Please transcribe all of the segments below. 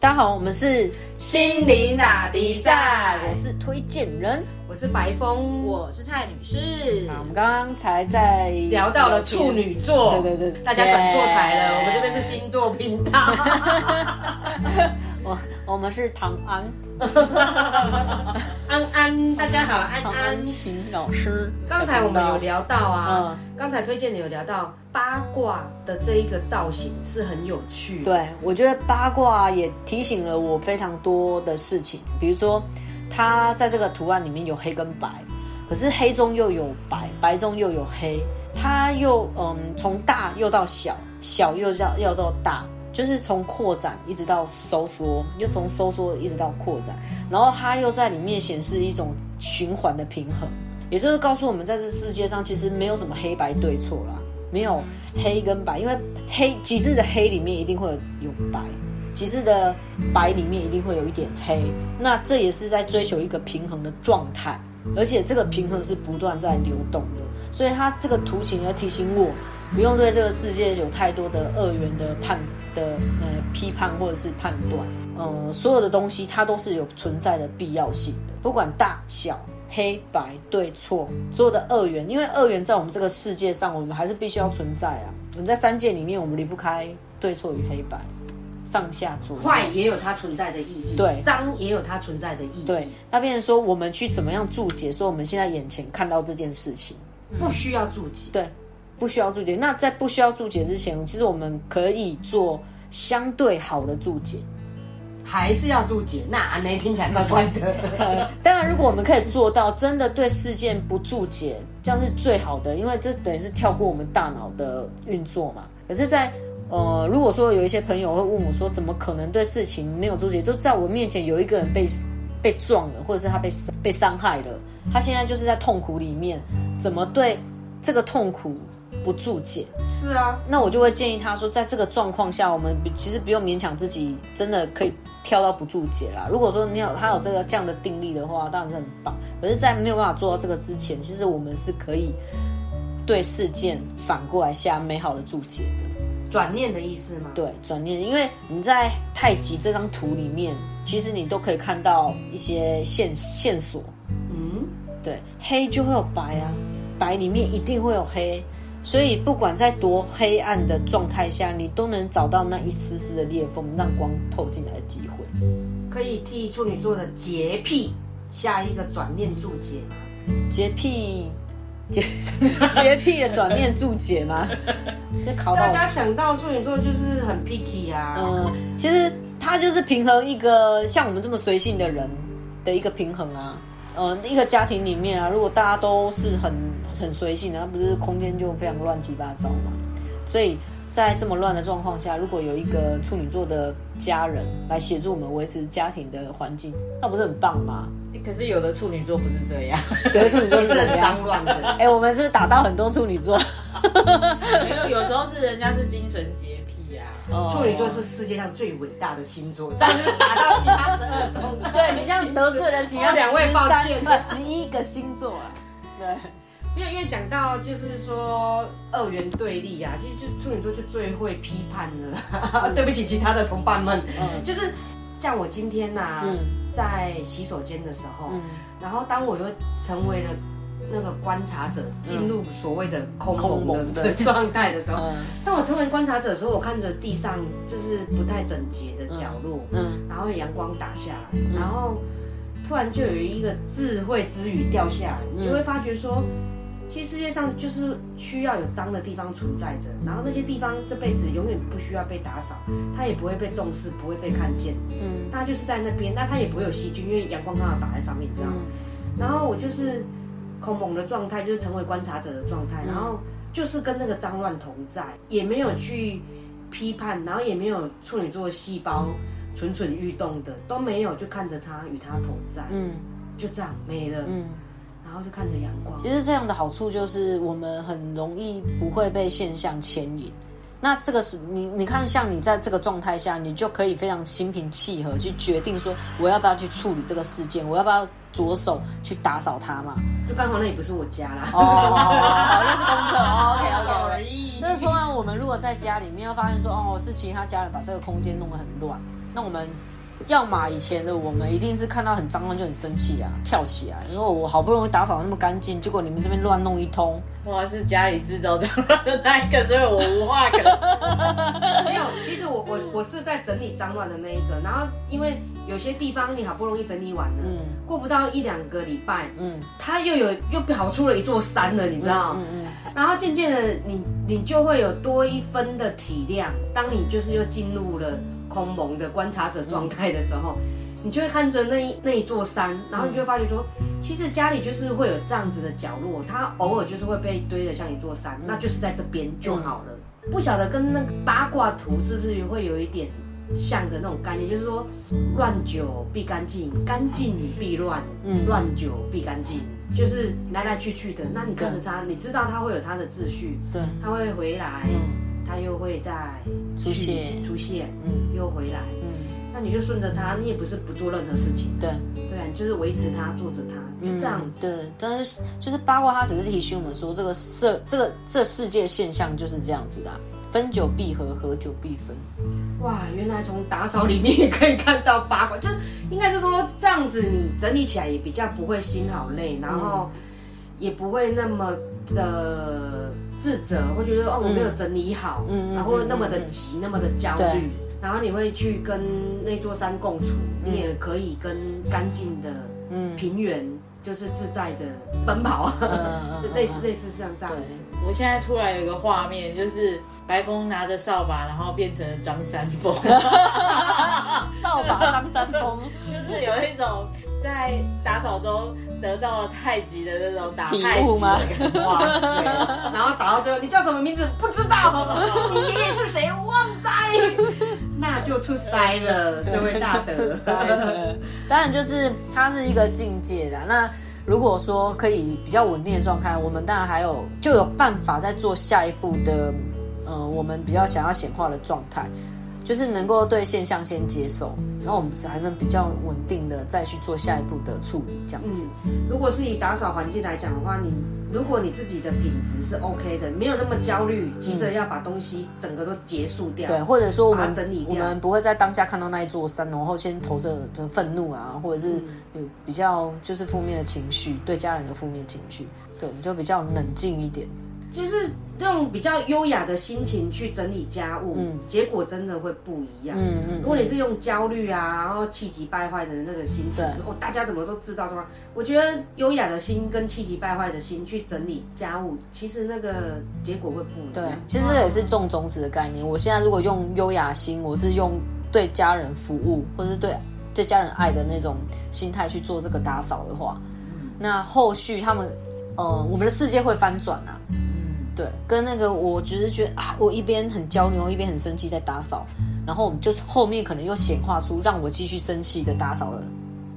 大家好，我们是心灵打迪赛，我是推荐人，我是白峰，我是蔡女士。啊，我们刚刚才在聊到了处女座，对对对，大家转坐台了，我们这边是星座频道。我我们是唐安，安安，大家好，安唐安琴老师。刚才我们有聊到啊，刚才推荐的有聊到八卦的这一个造型是很有趣。对，我觉得八卦也提醒了我非常多的事情，比如说它在这个图案里面有黑跟白，可是黑中又有白，白中又有黑，它又嗯从大又到小，小又要要到大。就是从扩展一直到收缩，又从收缩一直到扩展，然后它又在里面显示一种循环的平衡，也就是告诉我们，在这世界上其实没有什么黑白对错啦，没有黑跟白，因为黑极致的黑里面一定会有有白，极致的白里面一定会有一点黑，那这也是在追求一个平衡的状态，而且这个平衡是不断在流动的，所以它这个图形要提醒我。不用对这个世界有太多的二元的判的呃批判或者是判断，呃，所有的东西它都是有存在的必要性的，不管大小、黑白、对错，所有的二元，因为二元在我们这个世界上，我们还是必须要存在啊。我们在三界里面，我们离不开对错与黑白、上下左右坏也有它存在的意义，对，脏也有它存在的意义，对。那变成说，我们去怎么样注解？说我们现在眼前看到这件事情，不需要注解，对。不需要注解。那在不需要注解之前，其实我们可以做相对好的注解。还是要注解？那那听起来怪怪的。当然，如果我们可以做到真的对事件不注解，这样是最好的，因为这等于是跳过我们大脑的运作嘛。可是，在呃，如果说有一些朋友会问我说，怎么可能对事情没有注解？就在我面前有一个人被被撞了，或者是他被被伤害了，他现在就是在痛苦里面，怎么对这个痛苦？不注解是啊，那我就会建议他说，在这个状况下，我们其实不用勉强自己，真的可以跳到不注解啦。如果说你有他有这个这样的定力的话，当然是很棒。可是，在没有办法做到这个之前，其实我们是可以对事件反过来下美好的注解的，转念的意思吗？对，转念，因为你在太极这张图里面，其实你都可以看到一些线线索。嗯，对，黑就会有白啊，白里面一定会有黑。所以，不管在多黑暗的状态下，你都能找到那一丝丝的裂缝，让光透进来的机会。可以替处女座的洁癖下一个转念注解吗？洁癖，洁 洁癖的转念注解吗？这考大家想到处女座就是很 picky 啊。嗯，其实他就是平衡一个像我们这么随性的人的一个平衡啊。嗯，一个家庭里面啊，如果大家都是很很随性的，那不是空间就非常乱七八糟嘛？所以在这么乱的状况下，如果有一个处女座的家人来协助我们维持家庭的环境，那不是很棒吗？可是有的处女座不是这样，有的处女座是很脏乱的。哎，我们是打到很多处女座，没有，有时候是人家是精神洁癖啊。处女座是世界上最伟大的星座，这样就打到其他十二种。对你这样 得罪了其他两位，抱歉，十一个星座啊。对，因为因为讲到就是说二元对立啊，其实就处女座就最会批判了。对不起，其他的同伴们，就是像我今天呐，在洗手间的时候，然后当我又成为了。那个观察者进入所谓的空蒙的状态的时候，当我成为观察者的时候，我看着地上就是不太整洁的角落，嗯，然后阳光打下来，然后突然就有一个智慧之雨掉下来，你就会发觉说，其实世界上就是需要有脏的地方存在着，然后那些地方这辈子永远不需要被打扫，它也不会被重视，不会被看见，嗯，它就是在那边，那它也不会有细菌，因为阳光刚好打在上面，这样，然后我就是。空蒙的状态就是成为观察者的状态，然后就是跟那个脏乱同在，也没有去批判，然后也没有处女座细胞蠢蠢欲动的都没有，就看着他与他同在，嗯，就这样没了，嗯，然后就看着阳光。其实这样的好处就是我们很容易不会被现象牵引。那这个是你，你看，像你在这个状态下，你就可以非常心平气和去决定说，我要不要去处理这个事件，我要不要着手去打扫它嘛？就刚好那也不是我家啦，哦，那是工作，OK OK。那说完，我们如果在家里面要发现说，哦，是其他家人把这个空间弄得很乱，那我们。要么以前的我们一定是看到很脏乱就很生气啊，跳起来。因为我好不容易打扫那么干净，结果你们这边乱弄一通，我是家里制造脏乱的那一个，所以我无话可。没有，其实我我我是在整理脏乱的那一个。然后因为有些地方你好不容易整理完了，嗯，过不到一两个礼拜，嗯，它又有又跑出了一座山了，你知道？嗯嗯。然后渐渐的，你你就会有多一分的体谅。当你就是又进入了。空蒙的观察者状态的时候，你就会看着那一那一座山，然后你就会发觉说，其实家里就是会有这样子的角落，它偶尔就是会被堆得像一座山，那就是在这边就好了。不晓得跟那个八卦图是不是会有一点像的那种概念，就是说乱久必干净，干净必乱，乱久必干净，就是来来去去的。那你跟着它，你知道它会有它的秩序，对，它会回来。他又会再出现，出现，嗯，又回来，嗯，那你就顺着他，你也不是不做任何事情，对，对啊，就是维持他，做着他，就这样子，对，但是就是八卦，它只是提醒我们说，这个世，这个这世界现象就是这样子的，分久必合，合久必分。哇，原来从打扫里面也可以看到八卦，就应该是说这样子，你整理起来也比较不会心好累，然后也不会那么的。自责，会觉得哦，我没有整理好，然后那么的急，那么的焦虑，然后你会去跟那座山共处，你也可以跟干净的平原，就是自在的奔跑，类似类似像这样子。我现在突然有一个画面，就是白风拿着扫把，然后变成了张三丰，扫把张三丰，就是有一种在打扫中。得到了太极的那种打太极吗？哇塞！然后打到最后，你叫什么名字？不知道。你爷爷是谁？旺仔。那就出塞了，这位大德。当然，就是它是一个境界的。那如果说可以比较稳定的状态，我们当然还有就有办法再做下一步的，呃，我们比较想要显化的状态。就是能够对现象先接受，然后我们才能比较稳定的再去做下一步的处理，这样子。如果是以打扫环境来讲的话，你如果你自己的品质是 OK 的，没有那么焦虑，急着要把东西整个都结束掉，对，或者说我们整理，我们不会在当下看到那一座山，然后先投着的愤怒啊，或者是有比较就是负面的情绪，对家人的负面情绪，对，就比较冷静一点。就是用比较优雅的心情去整理家务，嗯，结果真的会不一样。嗯嗯，如果你是用焦虑啊，然后气急败坏的那个心情，哦，大家怎么都知道什么？我觉得优雅的心跟气急败坏的心去整理家务，其实那个结果会不一样。对，其实这也是种种子的概念。我现在如果用优雅心，我是用对家人服务，或者是对对家人爱的那种心态去做这个打扫的话，那后续他们，呃，我们的世界会翻转啊。对，跟那个，我只是觉得啊，我一边很焦虑，一边很生气，在打扫，然后我们就后面可能又显化出让我继续生气的打扫了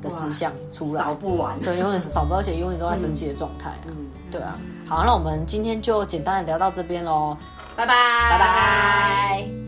的事项出来，扫不完，对，永远是扫不，而且永远都在生气的状态啊，对啊，好，那我们今天就简单的聊到这边喽，拜拜，拜拜。